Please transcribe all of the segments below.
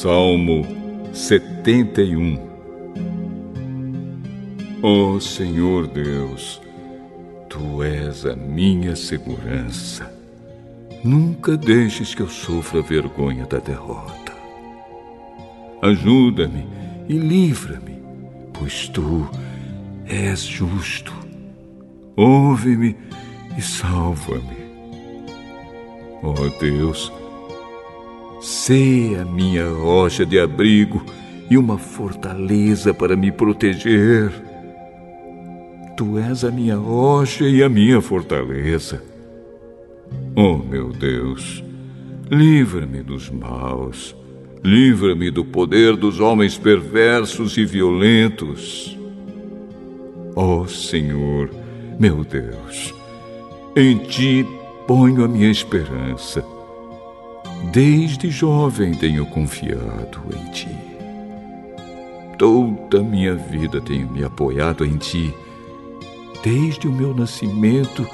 Salmo 71 Ó oh, Senhor Deus, Tu és a minha segurança. Nunca deixes que eu sofra vergonha da derrota. Ajuda-me e livra-me, pois Tu és justo. Ouve-me e salva-me. Ó oh Deus, Sei a minha rocha de abrigo e uma fortaleza para me proteger. Tu és a minha rocha e a minha fortaleza. Oh, meu Deus, livra-me dos maus, livra-me do poder dos homens perversos e violentos. Oh, Senhor, meu Deus, em ti ponho a minha esperança. Desde jovem tenho confiado em ti. Toda minha vida tenho me apoiado em ti. Desde o meu nascimento,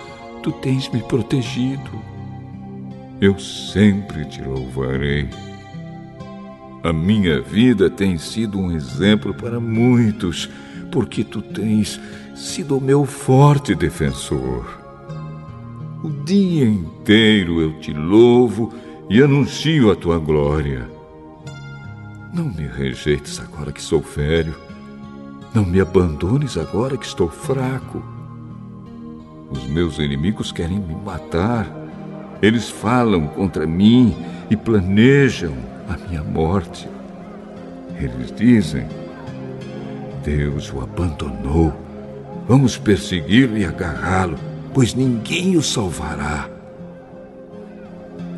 tu tens me protegido. Eu sempre te louvarei. A minha vida tem sido um exemplo para muitos, porque tu tens sido o meu forte defensor. O dia inteiro eu te louvo e anuncio a tua glória. Não me rejeites agora que sou velho. Não me abandones agora que estou fraco. Os meus inimigos querem me matar. Eles falam contra mim e planejam a minha morte. Eles dizem: Deus o abandonou. Vamos persegui-lo e agarrá-lo, pois ninguém o salvará.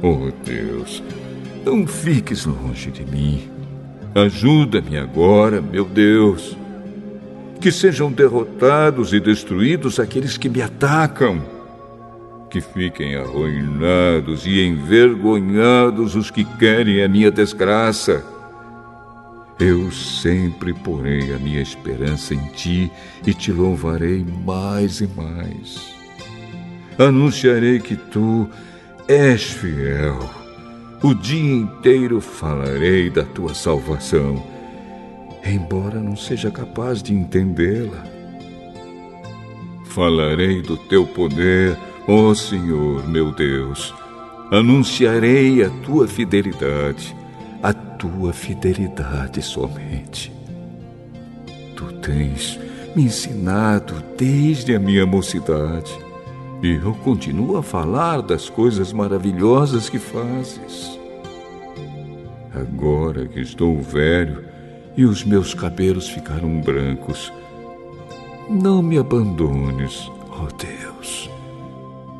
Oh Deus, não fiques longe de mim. Ajuda-me agora, meu Deus. Que sejam derrotados e destruídos aqueles que me atacam. Que fiquem arruinados e envergonhados os que querem a minha desgraça. Eu sempre porei a minha esperança em ti e te louvarei mais e mais. Anunciarei que tu és fiel. O dia inteiro falarei da tua salvação, embora não seja capaz de entendê-la. Falarei do teu poder, ó Senhor, meu Deus. Anunciarei a tua fidelidade, a tua fidelidade somente. Tu tens me ensinado desde a minha mocidade e eu continuo a falar das coisas maravilhosas que fazes. Agora que estou velho e os meus cabelos ficaram brancos, não me abandones, ó oh Deus.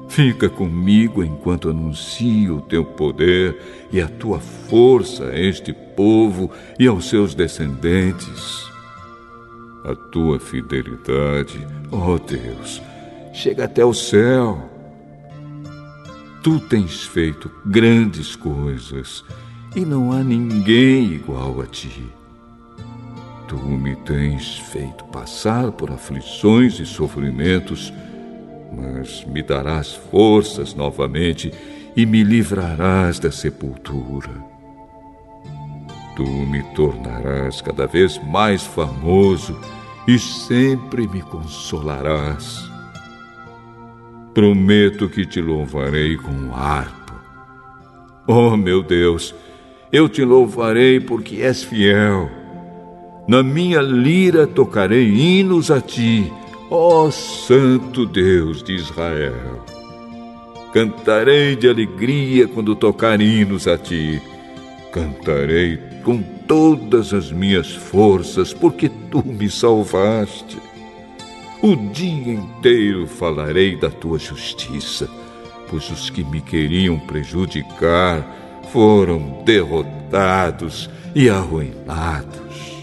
Fica comigo enquanto anuncio o teu poder e a tua força a este povo e aos seus descendentes. A tua fidelidade, ó oh Deus, chega até o céu. Tu tens feito grandes coisas e não há ninguém igual a ti. Tu me tens feito passar por aflições e sofrimentos, mas me darás forças novamente e me livrarás da sepultura. Tu me tornarás cada vez mais famoso e sempre me consolarás. Prometo que te louvarei com harpa. Oh, meu Deus, eu te louvarei porque és fiel. Na minha lira tocarei hinos a ti, ó Santo Deus de Israel. Cantarei de alegria quando tocar hinos a ti. Cantarei com todas as minhas forças, porque tu me salvaste. O dia inteiro falarei da tua justiça, pois os que me queriam prejudicar foram derrotados e arruinados.